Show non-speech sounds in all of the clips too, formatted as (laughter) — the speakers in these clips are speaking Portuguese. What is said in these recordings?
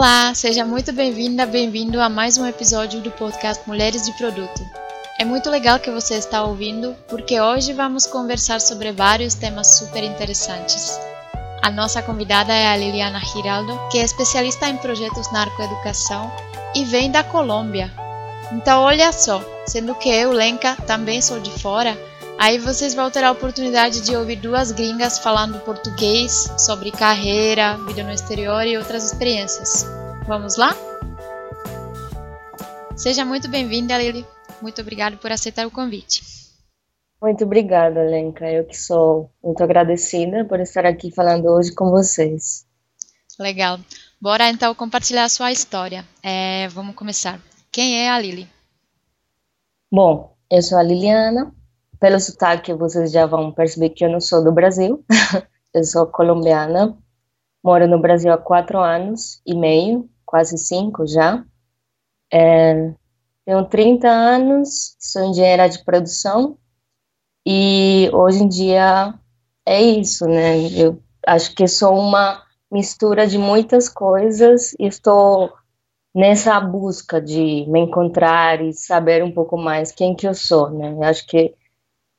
Olá, seja muito bem-vinda, bem-vindo a mais um episódio do podcast Mulheres de Produto. É muito legal que você está ouvindo, porque hoje vamos conversar sobre vários temas super interessantes. A nossa convidada é a Liliana Giraldo, que é especialista em projetos na arcoeducação e vem da Colômbia. Então, olha só, sendo que eu, Lenka, também sou de fora, Aí vocês vão ter a oportunidade de ouvir duas gringas falando português sobre carreira, vida no exterior e outras experiências. Vamos lá? Seja muito bem-vinda, Lili. Muito obrigada por aceitar o convite. Muito obrigada, Lenka. Eu que sou muito agradecida por estar aqui falando hoje com vocês. Legal. Bora então compartilhar a sua história. É, vamos começar. Quem é a Lili? Bom, eu sou a Liliana, pelo sotaque, vocês já vão perceber que eu não sou do Brasil. (laughs) eu sou colombiana. Moro no Brasil há quatro anos e meio, quase cinco já. É, tenho 30 anos, sou engenheira de produção e hoje em dia é isso, né? Eu acho que sou uma mistura de muitas coisas e estou nessa busca de me encontrar e saber um pouco mais quem que eu sou, né? Eu acho que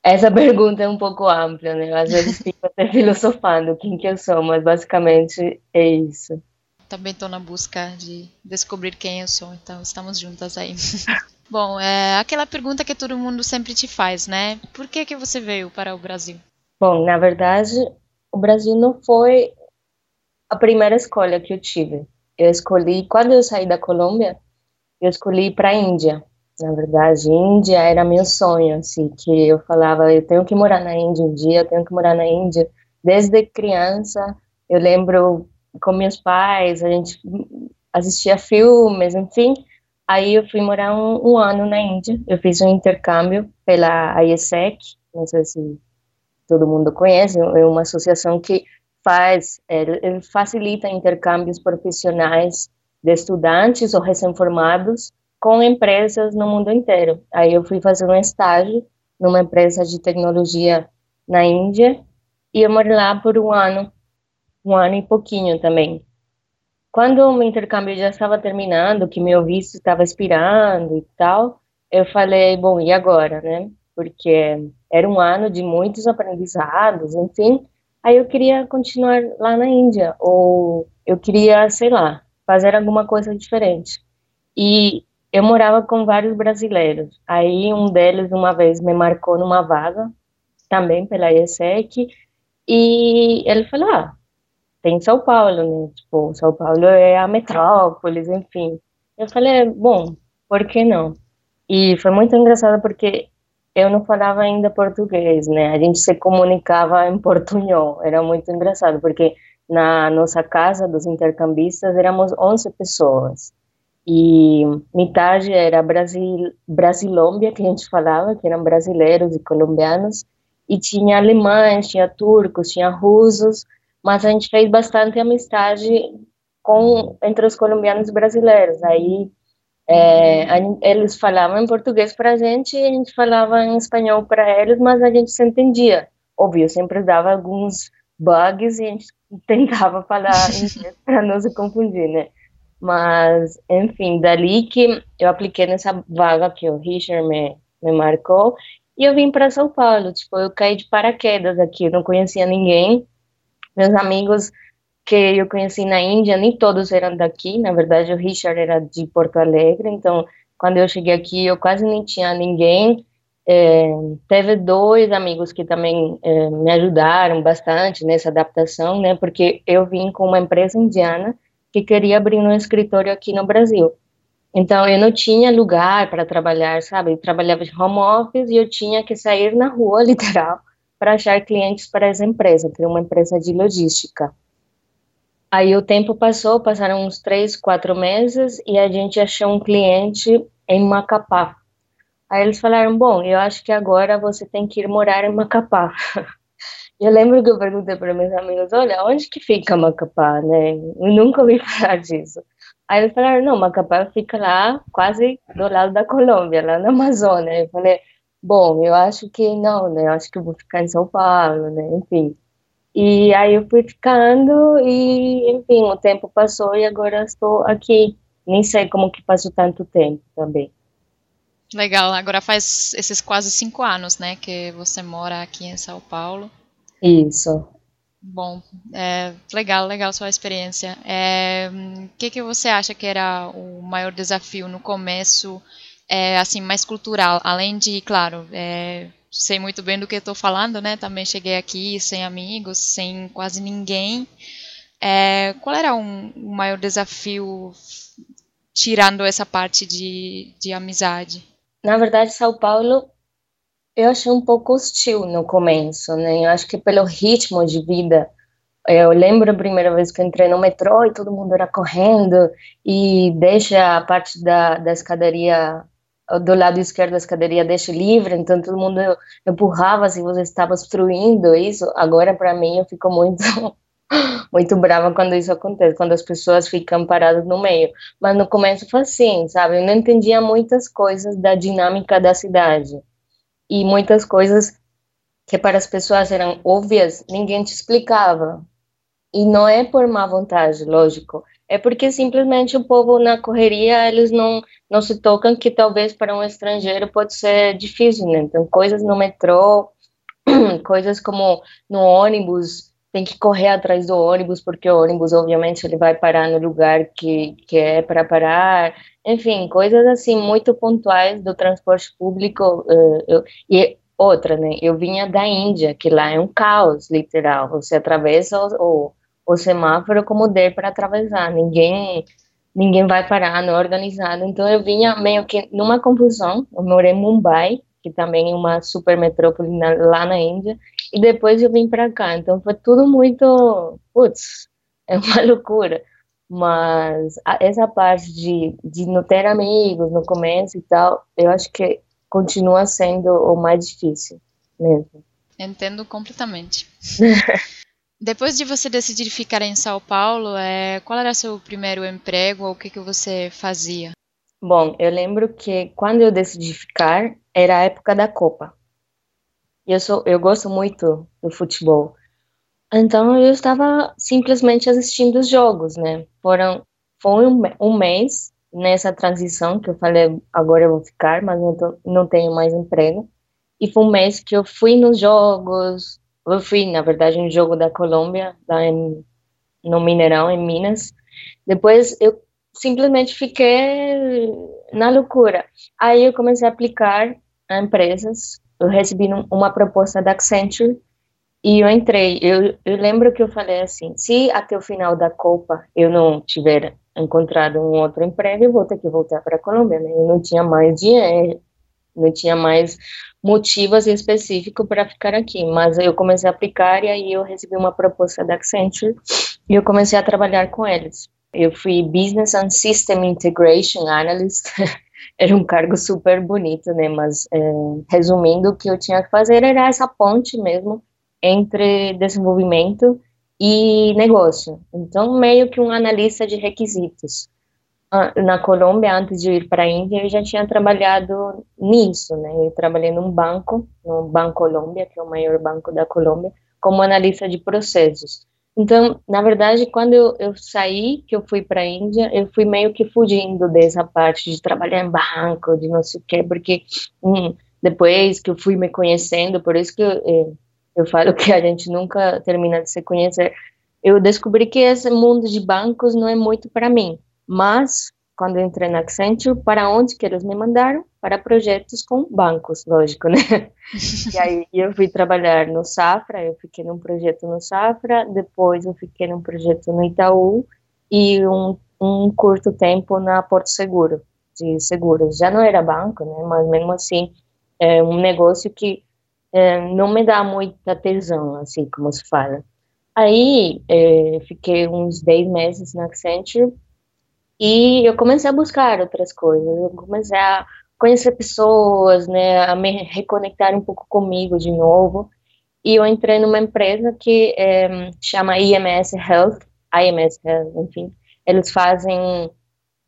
essa pergunta é um pouco ampla, né? Às vezes (laughs) fico até filosofando quem que eu sou, mas basicamente é isso. Também estou na busca de descobrir quem eu sou, então estamos juntas aí. (laughs) Bom, é aquela pergunta que todo mundo sempre te faz, né? Por que que você veio para o Brasil? Bom, na verdade, o Brasil não foi a primeira escolha que eu tive. Eu escolhi, quando eu saí da Colômbia, eu escolhi ir para a Índia. Na verdade, Índia era meu sonho, assim, que eu falava, eu tenho que morar na Índia um dia, eu tenho que morar na Índia. Desde criança, eu lembro com meus pais, a gente assistia filmes, enfim. Aí eu fui morar um, um ano na Índia. Eu fiz um intercâmbio pela IESEC, não sei se todo mundo conhece, é uma associação que faz, é, facilita intercâmbios profissionais de estudantes ou recém-formados com empresas no mundo inteiro. Aí eu fui fazer um estágio numa empresa de tecnologia na Índia e eu morei lá por um ano, um ano e pouquinho também. Quando o intercâmbio já estava terminando, que meu visto estava expirando e tal, eu falei, bom, e agora, né? Porque era um ano de muitos aprendizados, enfim. Aí eu queria continuar lá na Índia, ou eu queria, sei lá, fazer alguma coisa diferente. E eu morava com vários brasileiros. Aí um deles uma vez me marcou numa vaga, também pela ESEC, e ele falou: "Ah, tem São Paulo, né? Tipo, São Paulo é a metrópolis, enfim". Eu falei: "Bom, por que não?". E foi muito engraçado porque eu não falava ainda português, né? A gente se comunicava em portunhol. Era muito engraçado porque na nossa casa dos intercambistas éramos 11 pessoas e metade era Brasil, Brasilômbia, que a gente falava, que eram brasileiros e colombianos, e tinha alemães, tinha turcos, tinha russos, mas a gente fez bastante amizade com entre os colombianos e brasileiros. Aí é, a, eles falavam em português para a gente e a gente falava em espanhol para eles, mas a gente se entendia. Óbvio, sempre dava alguns bugs e a gente tentava falar (laughs) para não se confundir, né? Mas, enfim, dali que eu apliquei nessa vaga que o Richard me, me marcou e eu vim para São Paulo. Tipo, eu caí de paraquedas aqui, eu não conhecia ninguém. Meus amigos que eu conheci na Índia, nem todos eram daqui. Na verdade, o Richard era de Porto Alegre, então quando eu cheguei aqui, eu quase nem tinha ninguém. É, teve dois amigos que também é, me ajudaram bastante nessa adaptação, né? Porque eu vim com uma empresa indiana que queria abrir um escritório aqui no Brasil. Então, eu não tinha lugar para trabalhar, sabe? Eu trabalhava de home office e eu tinha que sair na rua, (laughs) literal, para achar clientes para essa empresa, que é uma empresa de logística. Aí o tempo passou, passaram uns três, quatro meses e a gente achou um cliente em Macapá. Aí eles falaram: Bom, eu acho que agora você tem que ir morar em Macapá. (laughs) Eu lembro que eu perguntei para meus amigos, olha, onde que fica Macapá, né? Eu nunca ouvi (laughs) falar disso. Aí eles falaram, não, Macapá fica lá, quase do lado da Colômbia, lá na Amazônia. Eu falei, bom, eu acho que não, né? Eu acho que eu vou ficar em São Paulo, né? Enfim. E aí eu fui ficando e, enfim, o tempo passou e agora estou aqui. Nem sei como que passou tanto tempo também. Legal, agora faz esses quase cinco anos, né, que você mora aqui em São Paulo. Isso. Bom, é, legal, legal sua experiência. É, o que, que você acha que era o maior desafio no começo, é, assim, mais cultural, além de, claro, é, sei muito bem do que estou falando, né? Também cheguei aqui sem amigos, sem quase ninguém. É, qual era um, o maior desafio tirando essa parte de, de amizade? Na verdade, São Paulo eu achei um pouco hostil no começo, né? Eu acho que pelo ritmo de vida. Eu lembro a primeira vez que entrei no metrô e todo mundo era correndo e deixa a parte da, da escadaria do lado esquerdo da escadaria deixa livre, então todo mundo empurrava se você estava obstruindo isso. Agora, para mim, eu fico muito (laughs) muito brava quando isso acontece, quando as pessoas ficam paradas no meio. Mas no começo foi assim, sabe? Eu não entendia muitas coisas da dinâmica da cidade. E muitas coisas que para as pessoas eram óbvias, ninguém te explicava. E não é por má vontade, lógico. É porque simplesmente o povo na correria, eles não, não se tocam que talvez para um estrangeiro pode ser difícil, né? Então, coisas no metrô, (clears throat) coisas como no ônibus, tem que correr atrás do ônibus, porque o ônibus, obviamente, ele vai parar no lugar que, que é para parar. Enfim, coisas assim muito pontuais do transporte público. Uh, eu, e outra, né? Eu vinha da Índia, que lá é um caos, literal. Você atravessa o, o, o semáforo como der para atravessar. Ninguém ninguém vai parar, não é organizado. Então eu vinha meio que numa confusão. Eu morei em Mumbai, que também é uma super metrópole na, lá na Índia, e depois eu vim para cá. Então foi tudo muito, putz, é uma (laughs) loucura. Mas a, essa parte de, de não ter amigos no começo e tal, eu acho que continua sendo o mais difícil mesmo. Entendo completamente. (laughs) Depois de você decidir ficar em São Paulo, é, qual era seu primeiro emprego ou o que, que você fazia? Bom, eu lembro que quando eu decidi ficar, era a época da Copa. Eu sou, eu gosto muito do futebol. Então eu estava simplesmente assistindo os jogos, né? Foram foi um, um mês nessa transição que eu falei agora eu vou ficar, mas não, tô, não tenho mais emprego. E foi um mês que eu fui nos jogos, eu fui na verdade no jogo da Colômbia, lá em, no Mineirão, em Minas. Depois eu simplesmente fiquei na loucura. Aí eu comecei a aplicar a empresas. Eu recebi uma proposta da Accenture e eu entrei. Eu, eu lembro que eu falei assim: se até o final da Copa eu não tiver encontrado um outro emprego, eu vou ter que voltar para a Colômbia. Né? Eu não tinha mais dinheiro, não tinha mais motivos específicos para ficar aqui. Mas eu comecei a aplicar e aí eu recebi uma proposta da Accenture e eu comecei a trabalhar com eles. Eu fui Business and System Integration Analyst. (laughs) era um cargo super bonito, né? Mas, é, resumindo, o que eu tinha que fazer era essa ponte mesmo entre desenvolvimento e negócio. Então, meio que um analista de requisitos. Ah, na Colômbia, antes de ir para a Índia, eu já tinha trabalhado nisso, né? Eu trabalhei num banco, no Banco Colômbia, que é o maior banco da Colômbia, como analista de processos. Então, na verdade, quando eu, eu saí, que eu fui para a Índia, eu fui meio que fugindo dessa parte de trabalhar em banco, de não sei o quê, porque hum, depois que eu fui me conhecendo, por isso que eu, eu, eu falo (laughs) que a gente nunca termina de se conhecer, eu descobri que esse mundo de bancos não é muito para mim, mas quando entrei na Accenture, para onde que eles me mandaram? Para projetos com bancos, lógico, né? e aí eu fui trabalhar no Safra, eu fiquei num projeto no Safra, depois eu fiquei num projeto no Itaú e um, um curto tempo na Porto Seguro, de seguros. Já não era banco, né? Mas mesmo assim, é um negócio que é, não me dá muita tesão, assim como se fala. Aí, é, fiquei uns 10 meses na Accenture e eu comecei a buscar outras coisas, eu comecei a conhecer pessoas, né, a me reconectar um pouco comigo de novo. E eu entrei numa empresa que é, chama IMS Health, IMS Health, enfim. Eles fazem,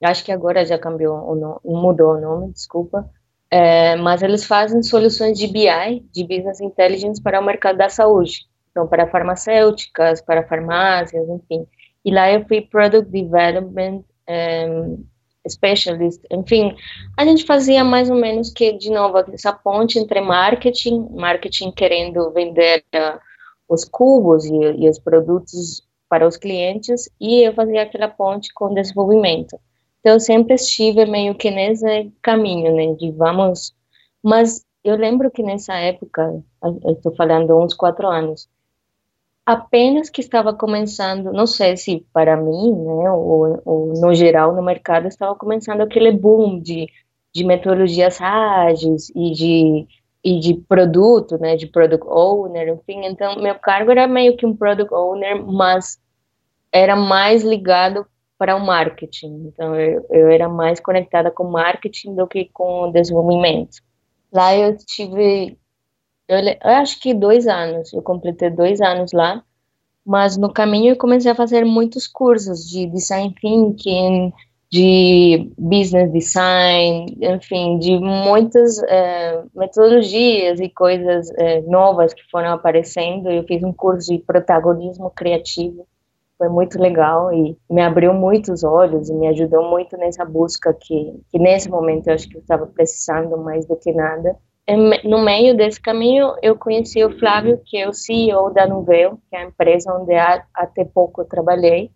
acho que agora já cambiou, mudou o nome, desculpa, é, mas eles fazem soluções de BI, de Business Intelligence, para o mercado da saúde. então para farmacêuticas, para farmácias, enfim. E lá eu fui Product Development um, eh, Specialist, enfim, a gente fazia mais ou menos que, de novo, essa ponte entre marketing, marketing querendo vender uh, os cubos e, e os produtos para os clientes, e eu fazia aquela ponte com desenvolvimento. Então, eu sempre estive meio que nesse caminho, né, de vamos... Mas eu lembro que nessa época, estou falando uns quatro anos, apenas que estava começando, não sei se para mim, né, ou, ou, no geral no mercado, estava começando aquele boom de, de metodologias ágeis e de, e de produto, né, de product owner, enfim, então meu cargo era meio que um product owner, mas era mais ligado para o marketing, então eu, eu era mais conectada com marketing do que com desenvolvimento. Lá eu tive eu, eu, acho que dois anos, eu completei dois anos lá, mas no caminho eu comecei a fazer muitos cursos de design thinking, de business design, enfim, de muitas é, metodologias e coisas é, novas que foram aparecendo. Eu fiz um curso de protagonismo criativo, foi muito legal e me abriu muitos olhos e me ajudou muito nessa busca que, que nesse momento eu acho que eu estava precisando mais do que nada no meio desse caminho, eu conheci o Flávio, que é o CEO da Nuvel, que é a empresa onde até pouco eu trabalhei.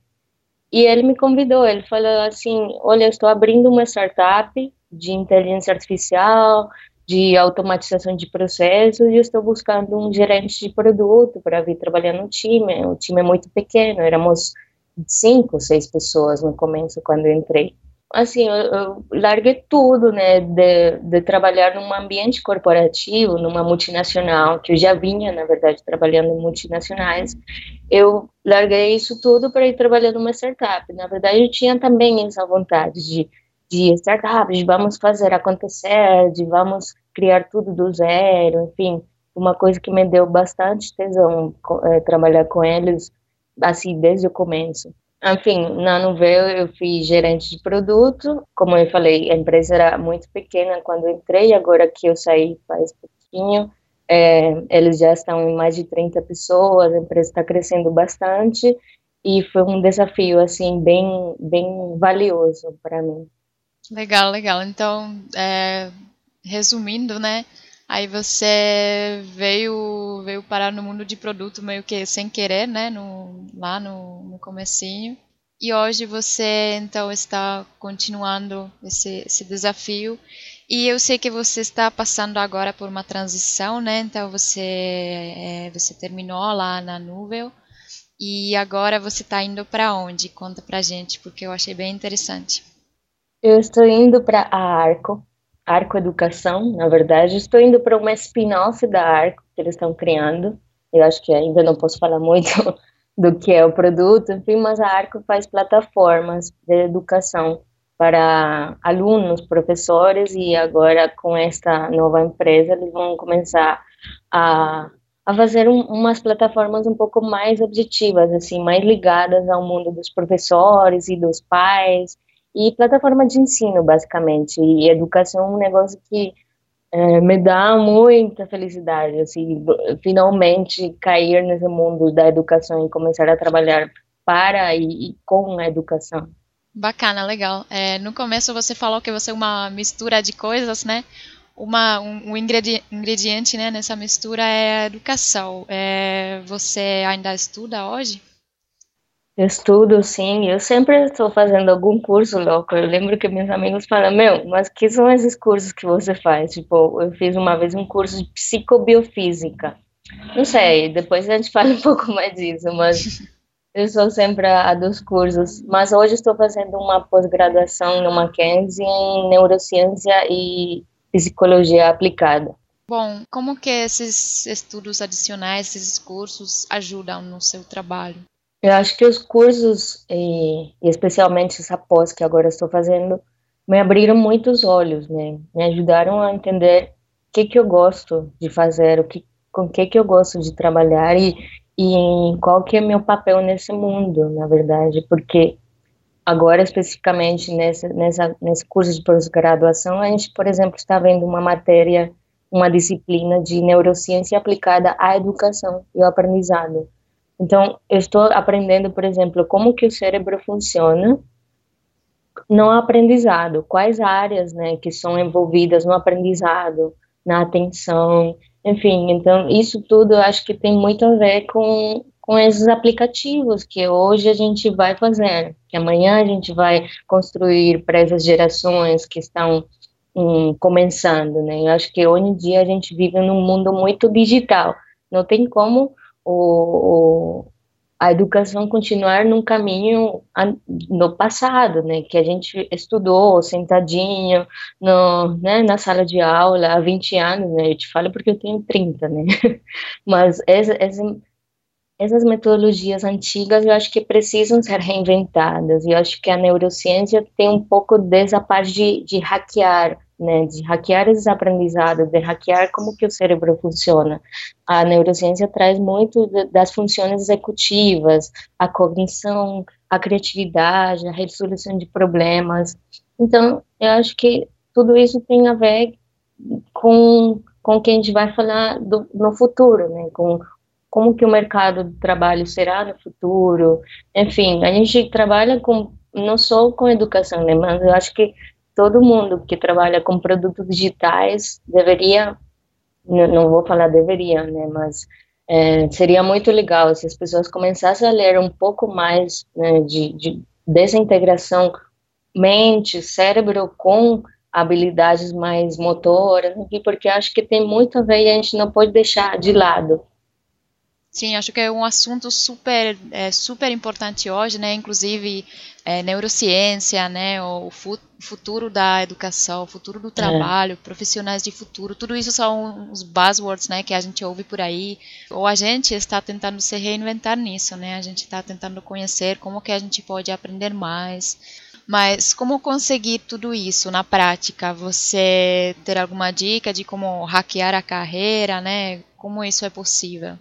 E ele me convidou, ele falou assim, olha, eu estou abrindo uma startup de inteligência artificial, de automatização de processos, e eu estou buscando um gerente de produto para vir trabalhar no time. O time é muito pequeno, éramos cinco, seis pessoas no começo, quando eu entrei assim, eu, eu, larguei tudo, né, de, de trabalhar num ambiente corporativo, numa multinacional, que eu já vinha, na verdade, trabalhando em multinacionais, eu larguei isso tudo para ir trabalhar numa startup. Na verdade, eu tinha também essa vontade de, de startup, de vamos fazer acontecer, de vamos criar tudo do zero, enfim, uma coisa que me deu bastante tesão é, trabalhar com eles, assim, desde o começo. Enfim, na Nuveu eu fui gerente de produto. Como eu falei, a empresa era muito pequena quando entrei, agora que eu saí faz pouquinho, é, eles já estão em mais de 30 pessoas, a empresa está crescendo bastante e foi um desafio, assim, bem, bem valioso para mim. Legal, legal. Então, é, resumindo, né, Aí você veio veio parar no mundo de produto meio que sem querer, né, no, lá no, no comecinho. E hoje você então está continuando esse, esse desafio. E eu sei que você está passando agora por uma transição, né? Então você é, você terminou lá na Nuvem e agora você está indo para onde? Conta para gente, porque eu achei bem interessante. Eu estou indo para a Arco, Arco Educação, na verdade. Estou indo para uma spin-off da Arco que eles estão criando. Eu acho que ainda não posso falar muito (laughs) do que é o produto, enfim, mas a Arco faz plataformas de educação para alunos, professores e agora com esta nova empresa eles vão começar a, a fazer um, umas plataformas um pouco mais objetivas, assim, mais ligadas ao mundo dos professores e dos pais e plataforma de ensino, basicamente. E educação é um negócio que é, me dá muita felicidade, assim, finalmente cair nesse mundo da educação e começar a trabalhar para e, e com a educação. Bacana, legal. É, no começo você falou que você é uma mistura de coisas, né? Uma, um, um ingrediente né, nessa mistura é a educação. É, você ainda estuda hoje? Eu estudo, sim. Eu sempre estou fazendo algum curso louco. Eu lembro que meus amigos falam, meu, mas que são esses cursos que você faz? Tipo, eu fiz uma vez um curso de psicobiofísica. Não sei, depois a gente (laughs) fala um pouco mais disso, mas eu sou sempre a, a dos cursos. Mas hoje estou fazendo uma pós-graduação no Mackenzie em neurociência e psicologia aplicada. Bom, como que esses estudos adicionais, esses cursos ajudam no seu trabalho? Eu acho que os cursos, e, especialmente essa pós que agora estou fazendo, me abriram muitos olhos, né? Me ajudaram a entender o que que eu gosto de fazer, o que, com o que que eu gosto de trabalhar e, e qual que é meu papel nesse mundo, na verdade, porque agora especificamente nessa, nessa, nesse curso de pós-graduação, a gente, por exemplo, está vendo uma matéria uma disciplina de neurociência aplicada à educação e ao aprendizado. Então, eu estou aprendendo, por exemplo, como que o cérebro funciona no aprendizado, quais áreas, né, que são envolvidas no aprendizado, na atenção, enfim, então isso tudo eu acho que tem muito a ver com, com esses aplicativos que hoje a gente vai fazer, que amanhã a gente vai construir para essas gerações que estão um, começando, né? Eu acho que hoje em dia a gente vive num mundo muito digital, não tem como o, o a educação continuar num caminho no passado, né, que a gente estudou sentadinho no, né, na sala de aula há 20 anos, né, eu te falo porque eu tenho 30, né, (laughs) mas essa, essa, essas metodologias antigas eu acho que precisam ser reinventadas, e eu acho que a neurociência tem um pouco dessa parte de, de hackear né, de hackear esses aprendizados, de hackear como que o cérebro funciona. A neurociência traz muito das funções executivas, a cognição, a criatividade, a resolução de problemas. Então, eu acho que tudo isso tem a ver com com o que a gente vai falar do, no futuro, né, com como que o mercado de trabalho será no futuro. Enfim, a gente trabalha com não só com educação, né, mas eu acho que todo mundo que trabalha com produtos digitais deveria, não vou falar deveria, né, mas é, seria muito legal se as pessoas começassem a ler um pouco mais né, de, de dessa integração mente, cérebro com habilidades mais motoras, porque acho que tem muito a ver e a gente não pode deixar de lado. Sim, acho que é um assunto super, é, super importante hoje, né? Inclusive é, neurociência, né? O futuro da educação, o futuro do é. trabalho, é. profissionais de futuro, tudo isso são os buzzwords, né? Que a gente ouve por aí. Ou a gente está tentando se reinventar nisso, né? A gente está tentando conhecer como que a gente pode aprender mais. Mas como conseguir tudo isso na prática? Você ter alguma dica de como hackear a carreira, né? Como isso é possível?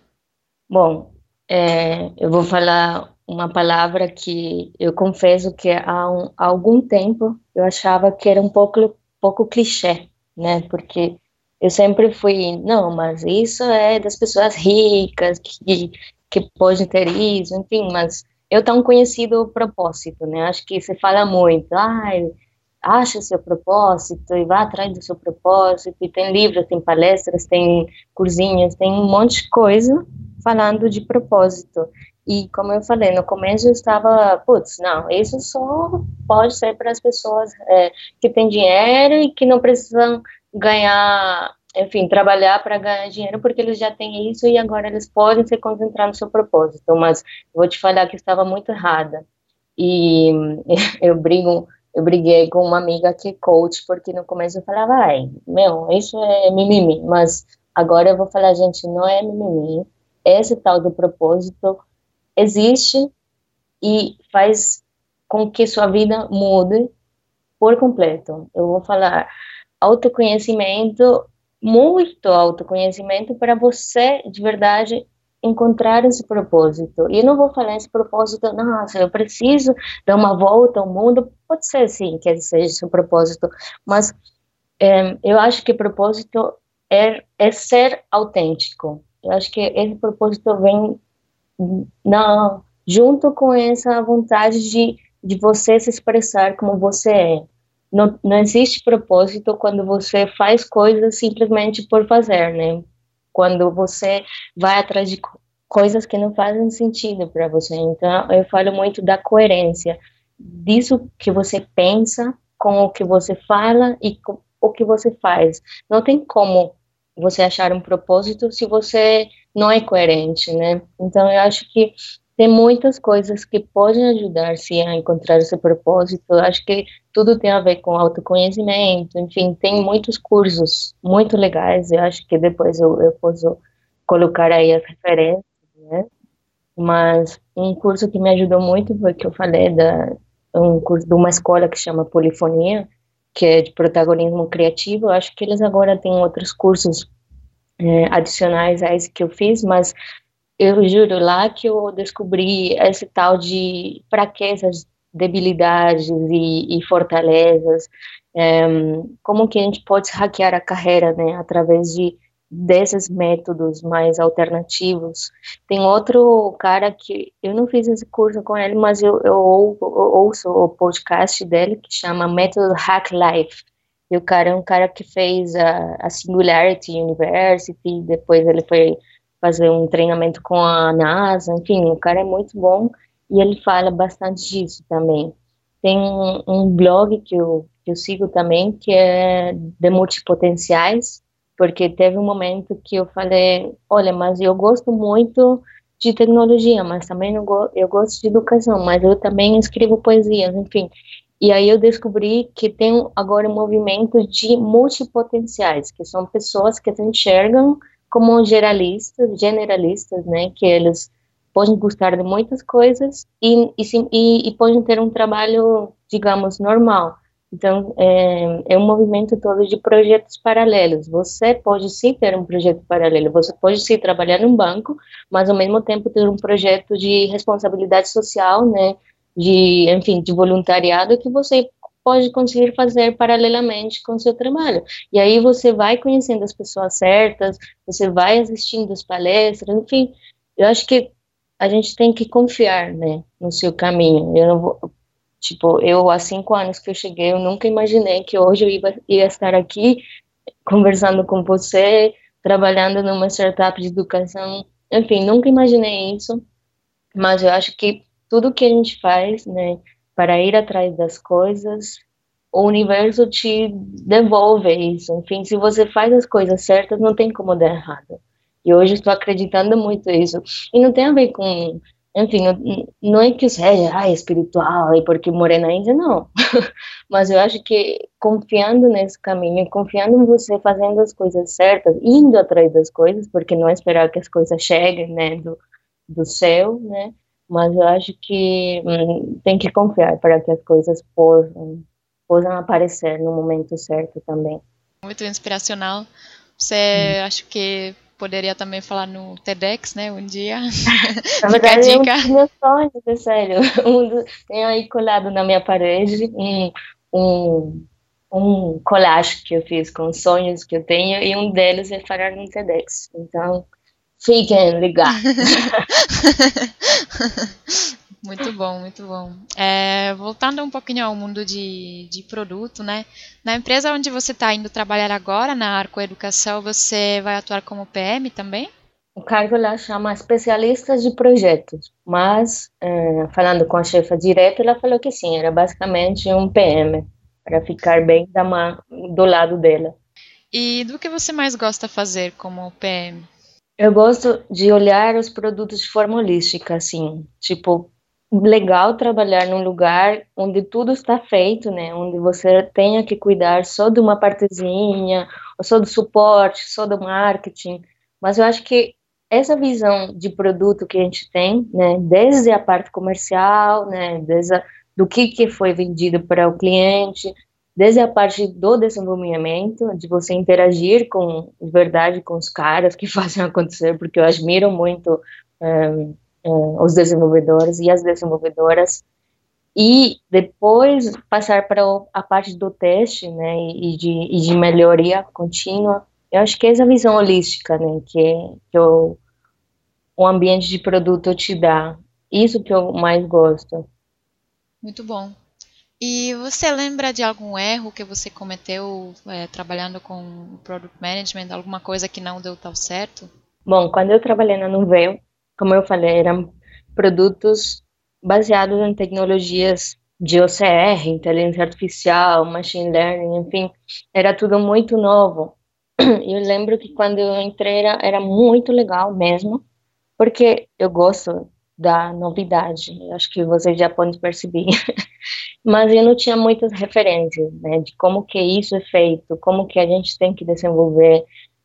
Bom, é, eu vou falar uma palavra que eu confesso que há, um, há, algum tempo eu achava que era um pouco, pouco clichê, né? Porque eu sempre fui, não, mas isso é das pessoas ricas que, que podem ter isso, enfim, mas eu tão conhecido o propósito, né? Acho que se fala muito, ai, acha seu propósito e vá atrás do seu propósito, e tem livros, tem palestras, tem cursinhos, tem um monte de coisa, falando de propósito. E como eu falei, no começo eu estava, putz, não, isso só pode ser para as pessoas é, que têm dinheiro e que não precisam ganhar, enfim, trabalhar para ganhar dinheiro, porque eles já têm isso e agora eles podem se concentrar no seu propósito. Mas vou te falar que estava muito errada. E (laughs) eu brigo, eu briguei com uma amiga que é coach, porque no começo eu falava, ai, meu, isso é mimimi, mas agora eu vou falar, gente, não é mimimi, esse tal do propósito existe e faz com que sua vida mude por completo. Eu vou falar autoconhecimento, muito autoconhecimento para você de verdade encontrar esse propósito. E eu não vou falar esse propósito, nossa, eu preciso dar uma volta ao mundo. Pode ser sim que esse seja o propósito, mas é, eu acho que propósito é, é ser autêntico. Eu acho que esse propósito vem na, junto com essa vontade de, de você se expressar como você é. Não, não existe propósito quando você faz coisas simplesmente por fazer, né? Quando você vai atrás de coisas que não fazem sentido para você. Então, eu falo muito da coerência, disso que você pensa com o que você fala e com o que você faz. Não tem como você achar um propósito se você não é coerente, né? Então eu acho que tem muitas coisas que podem ajudar se a encontrar esse propósito. Eu acho que tudo tem a ver com autoconhecimento, enfim, tem muitos cursos muito legais. Eu acho que depois eu, eu posso colocar aí as referências, né? Mas um curso que me ajudou muito foi que eu falei da um curso de uma escola que chama Polifonia, que é de protagonismo criativo. Eu acho que eles agora têm outros cursos é, adicionais a esse que eu fiz, mas eu juro lá que eu descobri esse tal de fraquezas debilidades e, e fortalezas, é, como que a gente pode hackear a carreira, né, através de desses métodos mais alternativos. Tem outro cara que eu não fiz esse curso com ele, mas eu, eu, eu, eu ouço o podcast dele que chama Método Hack Life. E o cara é um cara que fez a, a Singularity University, depois ele foi fazer um treinamento com a NASA, enfim, o cara é muito bom e ele fala bastante disso também. Tem um, um blog que eu, que eu sigo também, que é de multipotenciais, porque teve um momento que eu falei, olha, mas eu gosto muito de tecnologia, mas também eu, go eu gosto de educação, mas eu também escrevo poesias, enfim. E aí eu descobri que tem agora um movimento de multipotenciais, que são pessoas que se enxergam como generalistas, generalistas, né, que eles podem gostar de muitas coisas e, e, e podem ter um trabalho, digamos, normal. Então, é, é, um movimento todo de projetos paralelos. Você pode sim ter um projeto paralelo, você pode sim trabalhar num banco, mas ao mesmo tempo ter um projeto de responsabilidade social, né, de, enfim, de voluntariado que você pode conseguir fazer paralelamente com o seu trabalho. E aí você vai conhecendo as pessoas certas, você vai assistindo as palestras, enfim, eu acho que a gente tem que confiar, né, no seu caminho. Eu não vou, tipo, eu há cinco anos que eu cheguei, eu nunca imaginei que hoje eu ia, ia estar aqui conversando com você, trabalhando numa startup de educação, enfim, nunca imaginei isso, mas eu acho que tudo que a gente faz, né, para ir atrás das coisas, o universo te devolve isso. Enfim, se você faz as coisas certas, não tem como dar errado. E hoje estou acreditando muito nisso. E não tem a ver com, enfim, não é que eu seja ah, espiritual e porque morei na Índia, não. (laughs) Mas eu acho que confiando nesse caminho, confiando em você fazendo as coisas certas, indo atrás das coisas, porque não é esperar que as coisas cheguem, né, do, do céu, né, mas eu acho que hum, tem que confiar para que as coisas possam, possam aparecer no momento certo também. Muito inspiracional. Você hum. acho que poderia também falar no TEDx, né, um dia. (laughs) Na verdade, é um dos meus sonhos, é sério. (laughs) Um tem aí colado na minha parede um, um, um collage que eu fiz com sonhos que eu tenho e um deles é falar no TEDx. Então, Fiquem ligados. (laughs) muito bom, muito bom. É, voltando um pouquinho ao mundo de, de produto, né? Na empresa onde você está indo trabalhar agora, na Arco Educação, você vai atuar como PM também? O cargo lá chama especialistas de projetos, mas é, falando com a chefa direta, ela falou que sim, era basicamente um PM, para ficar bem do lado dela. E do que você mais gosta fazer como PM? Eu gosto de olhar os produtos de forma holística, assim, tipo, legal trabalhar num lugar onde tudo está feito, né, onde você tenha que cuidar só de uma partezinha, ou só do suporte, só do marketing, mas eu acho que essa visão de produto que a gente tem, né, desde a parte comercial, né, desde a, do que que foi vendido para o cliente, desde a parte do desenvolvimento, de você interagir com, de verdade, com os caras que (laughs) fazem acontecer, porque eu admiro muito um, um, os desenvolvedores e as desenvolvedoras, e depois passar para a parte do teste, né, e de, e de melhoria contínua, eu acho que é essa visão holística, né, que, que o, o ambiente de produto te dá, isso que eu mais gosto. Muito bom. E você lembra de algum erro que você cometeu é, trabalhando com o Product Management, alguma coisa que não deu tão certo? Bom, quando eu trabalhei na Nuvem, como eu falei, eram produtos baseados em tecnologias de OCR, inteligência artificial, machine learning, enfim, era tudo muito novo. Eu lembro que quando eu entrei era, era muito legal mesmo, porque eu gosto da novidade, acho que vocês já podem perceber. (laughs) mas eu não tinha muitas referências, né, de como que isso é feito, como que a gente tem que desenvolver.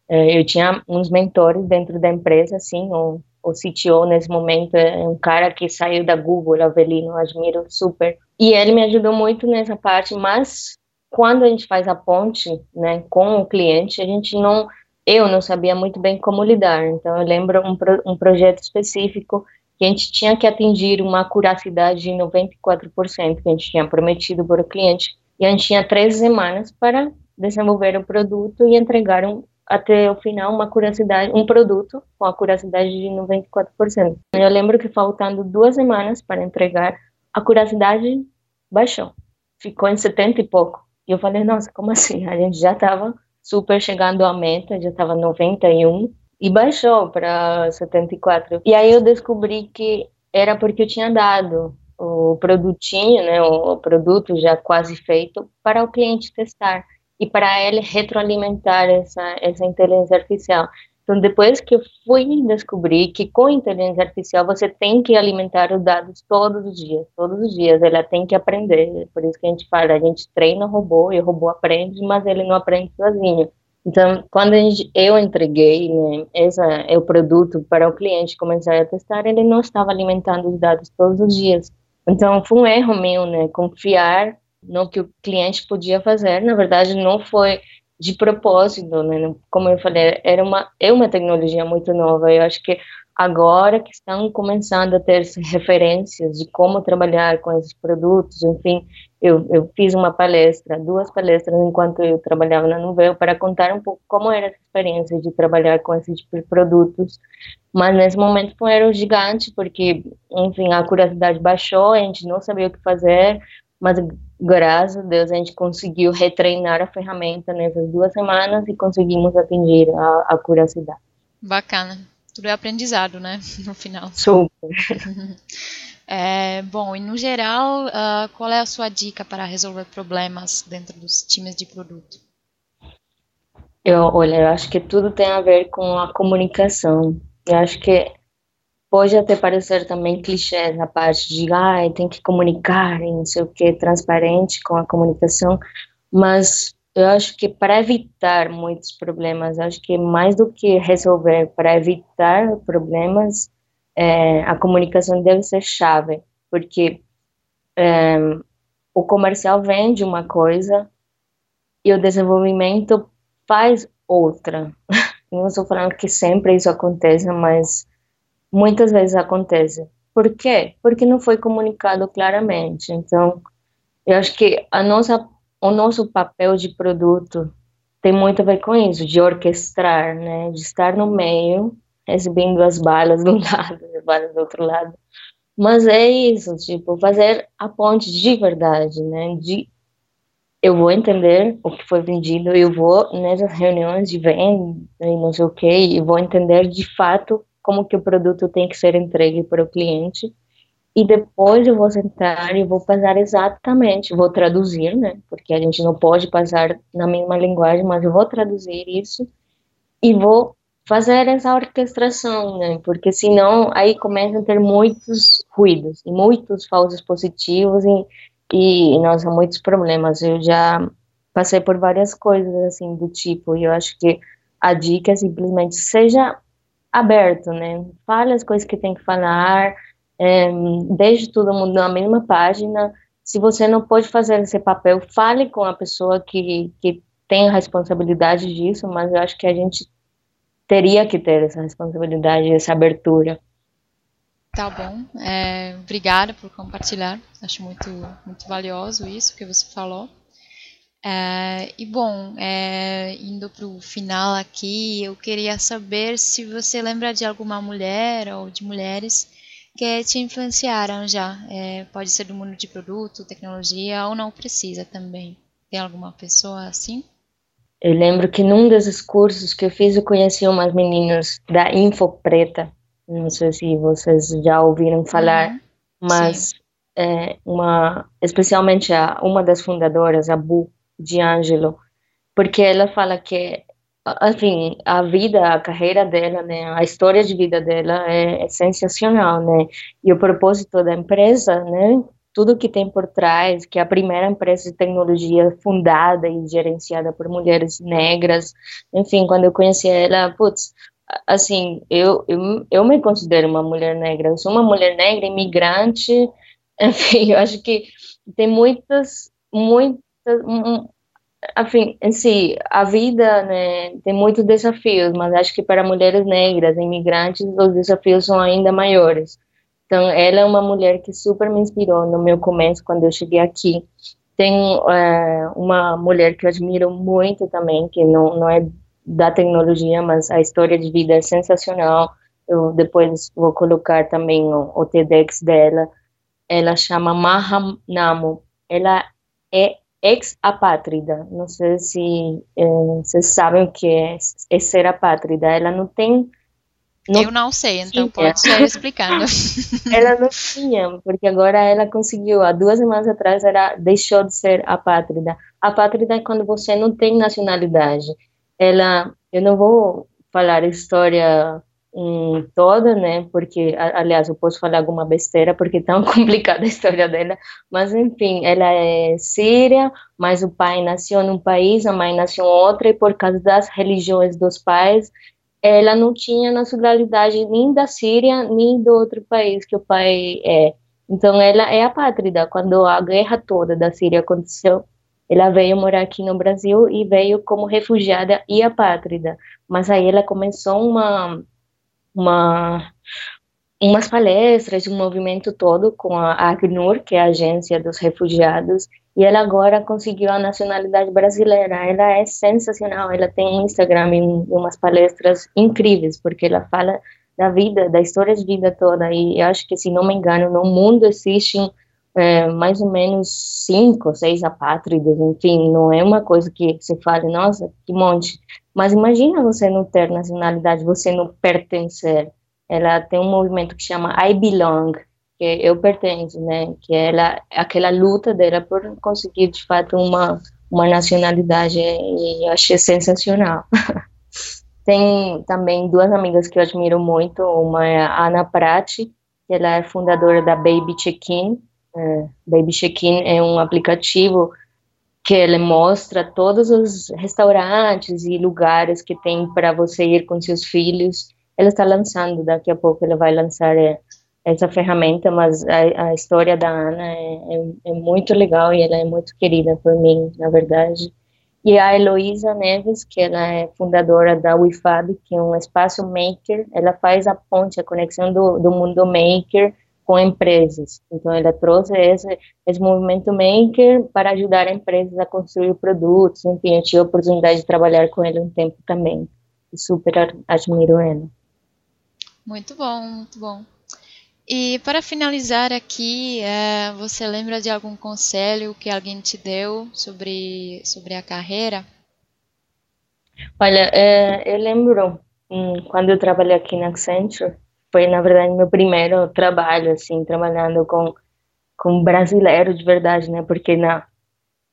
É, eu tinha uns mentores dentro da empresa, assim, o, o CTO nesse momento é um cara que saiu da Google, Avelino, admiro super, e ele me ajudou muito nessa parte, mas quando a gente faz a ponte, né, com o cliente, a gente não, eu não sabia muito bem como lidar, então eu lembro um, pro, um projeto específico que a gente tinha que atingir uma curacidade de 94% que a gente tinha prometido para o cliente. E a gente tinha três semanas para desenvolver o produto e entregar um, até o final uma curiosidade, um produto com a curiosidade de 94%. Eu lembro que faltando duas semanas para entregar, a curiosidade baixou, ficou em 70 e pouco. E eu falei, nossa, como assim? A gente já estava super chegando à meta, já estava 91 e baixou para 74. E aí eu descobri que era porque eu tinha dado o produtinho, né, o produto já quase feito para o cliente testar e para ele retroalimentar essa essa inteligência artificial. Então, depois que eu fui descobrir que com inteligência artificial você tem que alimentar os dados todos os dias, todos os dias, ela tem que aprender. Por isso que a gente fala, a gente treina o robô e o robô aprende, mas ele não aprende sozinho. Então, quando gente, eu entreguei né, essa, é o produto para o cliente começar a testar, ele não estava alimentando os dados todos os dias. Então, foi um erro meu, né, confiar no que o cliente podia fazer. Na verdade, não foi de propósito, né? Como eu falei, era uma é uma tecnologia muito nova. Eu acho que agora que estão começando a ter referências de como trabalhar com esses produtos, enfim, eu, eu fiz uma palestra, duas palestras enquanto eu trabalhava na Nuvel para contar um pouco como era a experiência de trabalhar com esses tipo de produtos, mas nesse momento foi um gigante porque, enfim, a curiosidade baixou, a gente não sabia o que fazer, mas graças a Deus a gente conseguiu retreinar a ferramenta nessas duas semanas e conseguimos atingir a, a curiosidade. Bacana. Tudo é aprendizado, né? (laughs) No final. Super. (laughs) É, bom, e no geral, uh, qual é a sua dica para resolver problemas dentro dos times de produto? Eu, olha, eu acho que tudo tem a ver com a comunicação. Eu acho que pode até parecer também clichê na parte de, ah, tem que comunicar, não sei o que, transparente com a comunicação, mas eu acho que para evitar muitos problemas, acho que mais do que resolver, para evitar problemas, é, a comunicação deve ser chave, porque é, o comercial vende uma coisa e o desenvolvimento faz outra. (laughs) Não estou falando que sempre isso aconteça, mas muitas vezes acontece. Por quê? Porque não foi comunicado claramente. Então, eu acho que a nossa, o nosso papel de produto tem muito a ver com isso, de orquestrar, né? De estar no meio, recebendo as balas de um (laughs) lado, as balas do outro lado. Mas é isso, tipo, fazer a ponte de verdade, né? De eu vou entender o que foi vendido, eu vou nessas reuniões de venda e não sei o que, e vou entender de fato como que o produto tem que ser entregue para o cliente e depois eu vou sentar e vou passar exatamente, vou traduzir, né? Porque a gente não pode passar na mesma linguagem, mas eu vou traduzir isso e vou fazer essa orquestração, né? Porque senão aí começam a ter muitos ruídos e muitos falsos positivos e, e nossa, muitos problemas. Eu já passei por várias coisas assim do tipo e eu acho que a dica é simplesmente seja aberto, né? Fale as coisas que tem que falar, é, deixe todo mundo na mesma página. Se você não pode fazer esse papel, fale com a pessoa que, que tem a responsabilidade disso, mas eu acho que a gente teria que ter essa responsabilidade, essa abertura. Tá bom, é, obrigada por compartilhar, acho muito, muito valioso isso que você falou. É, e bom, é, indo para o final aqui, eu queria saber se você lembra de alguma mulher ou de mulheres que te influenciaram já. É, pode ser do mundo de produto, tecnologia, ou não precisa também. Tem alguma pessoa assim? Eu lembro que num desses cursos que eu fiz, eu conheci umas meninas da Info Preta. Não sei se vocês já ouviram falar, uhum, mas uma, especialmente a, uma das fundadoras, a Bu, de Angelo, porque ela fala que, assim, a vida, a carreira dela, né, a história de vida dela é, é sensacional, né, e o propósito da empresa, né, tudo que tem por trás, que é a primeira empresa de tecnologia fundada e gerenciada por mulheres negras, enfim, quando eu conheci ela, putz, assim, eu, eu, eu me considero uma mulher negra, eu sou uma mulher negra, imigrante, (laughs) enfim, eu acho que tem muitas, muitas em si, a vida né, tem muitos desafios, mas acho que para mulheres negras, imigrantes, os desafios são ainda maiores. Então, ela é uma mulher que super me inspirou no meu começo, quando eu cheguei aqui. Tem é, uma mulher que eu admiro muito também, que não, não é da tecnologia, mas a história de vida é sensacional. Eu depois vou colocar também o, o TEDx dela. Ela chama Maha Namo. Ela é ex-apátrida. Não sei se é, vocês sabem o que é, é ser apátrida. Ela não tem não eu não sei, então tinha. pode ser explicando. (laughs) ela não tinha, porque agora ela conseguiu. Há duas semanas atrás ela deixou de ser apátrida. Apátrida é quando você não tem nacionalidade. Ela, eu não vou falar história hum, toda, né? Porque, aliás, eu posso falar alguma besteira porque é tão (laughs) complicada a história dela. Mas enfim, ela é síria, mas o pai nasceu num país, a mãe nasceu em outro e por causa das religiões dos pais ela não tinha nacionalidade nem da Síria, nem do outro país que o pai é. Então, ela é apátrida. Quando a guerra toda da Síria aconteceu, ela veio morar aqui no Brasil e veio como refugiada e apátrida. Mas aí ela começou uma, uma, umas palestras, um movimento todo com a ACNUR, que é a Agência dos Refugiados, e ela agora conseguiu a nacionalidade brasileira. Ela é sensacional. Ela tem um Instagram e umas palestras incríveis, porque ela fala da vida, da história de vida toda. E eu acho que, se não me engano, no mundo existem é, mais ou menos cinco, seis apátridas. Enfim, não é uma coisa que você fale, nossa, que monte. Mas imagina você não ter nacionalidade, você não pertencer. Ela tem um movimento que chama I Belong, que eu pertenço, né? Que ela, aquela luta dela por conseguir de fato uma uma nacionalidade e eu achei sensacional. (laughs) Tem também duas amigas que eu admiro muito, uma é a Ana Prati, que ela é fundadora da Baby Check-in. É, Baby Check-in é um aplicativo que ele mostra todos os restaurantes e lugares que tem para você ir com seus filhos. Ela está lançando, daqui a pouco ela vai lançar é, essa ferramenta, mas a, a história da Ana é, é, é, muito legal e ela é muito querida por mim, na verdade. E a Heloísa Neves, que ela é fundadora da WIFAB, que é um espaço maker, ela faz a ponte, a conexão do, do mundo maker com empresas. Então, ela trouxe esse, esse movimento maker para ajudar empresas a construir produtos. Enfim, eu tive a oportunidade de trabalhar com ele um tempo também. super admiro ela. Muito bom, muito bom. E para finalizar aqui, é, você lembra de algum conselho que alguém te deu sobre, sobre a carreira? Olha, é, eu lembro hum, quando eu trabalhei aqui na Accenture, foi na verdade meu primeiro trabalho, assim, trabalhando com, com brasileiros de verdade, né? Porque na,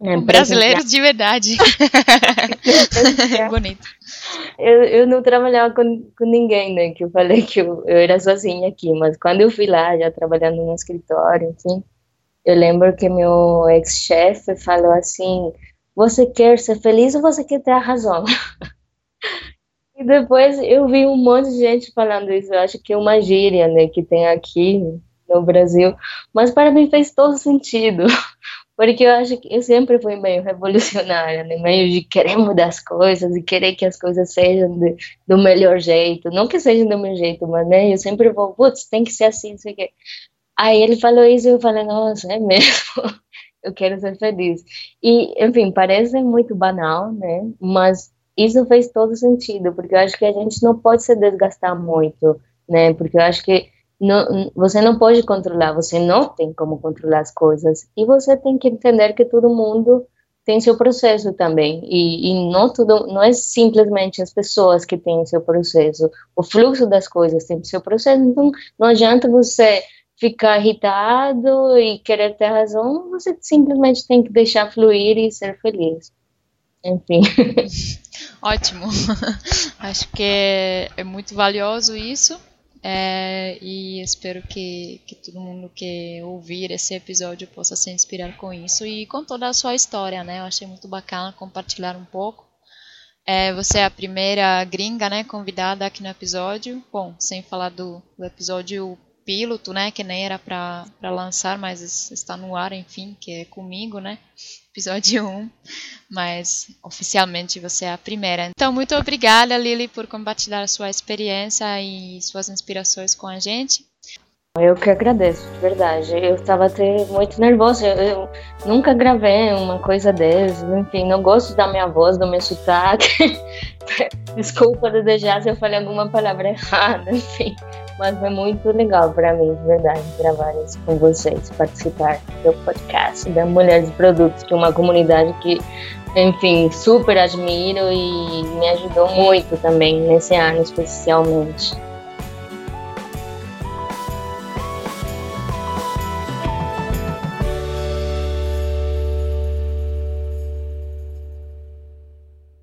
na brasileiros de verdade. (laughs) (laughs) Bonito eu, eu não trabalhava com, com ninguém, né? Que eu falei que eu, eu era sozinha aqui, mas quando eu fui lá, já trabalhando no escritório, assim, eu lembro que meu ex-chefe falou assim: Você quer ser feliz ou você quer ter a razão? (laughs) e depois eu vi um monte de gente falando isso. Eu acho que é uma gíria, né, que tem aqui no Brasil, mas para mim fez todo sentido (laughs) porque eu acho que eu sempre fui meio revolucionária, né? meio de querer mudar as coisas e querer que as coisas sejam de, do melhor jeito, não que sejam do meu jeito, mas né, eu sempre vou, putz, tem que ser assim, sei o quê. Aí ele falou isso e eu falei, nossa, é mesmo, (laughs) eu quero ser feliz. E, enfim, parece muito banal, né? Mas isso fez todo sentido, porque eu acho que a gente não pode se desgastar muito, né? Porque eu acho que não, você não pode controlar, você não tem como controlar as coisas. E você tem que entender que todo mundo tem seu processo também. E, e não tudo, não é simplesmente as pessoas que têm seu processo. O fluxo das coisas tem seu processo. Então, não adianta você ficar irritado e querer ter razão. Você simplesmente tem que deixar fluir e ser feliz. Enfim. Ótimo. (laughs) Acho que é, é muito valioso isso. É, e espero que, que todo mundo que ouvir esse episódio possa se inspirar com isso e com toda a sua história, né? Eu achei muito bacana compartilhar um pouco. É, você é a primeira gringa, né, convidada aqui no episódio. Bom, sem falar do, do episódio piloto, né, que nem era para lançar, mas está no ar, enfim, que é comigo, né, episódio 1, mas oficialmente você é a primeira. Então, muito obrigada, Lili, por compartilhar sua experiência e suas inspirações com a gente. Eu que agradeço, de verdade. Eu estava até muito nervosa. Eu, eu, nunca gravei uma coisa dessas. Enfim, não gosto da minha voz, do meu sotaque. (laughs) Desculpa, Dedejá, se eu falei alguma palavra errada, (laughs) enfim. Mas é muito legal para mim, de verdade, gravar isso com vocês, participar do podcast da Mulheres de Produtos, que é uma comunidade que, enfim, super admiro e me ajudou muito também nesse ano, especialmente.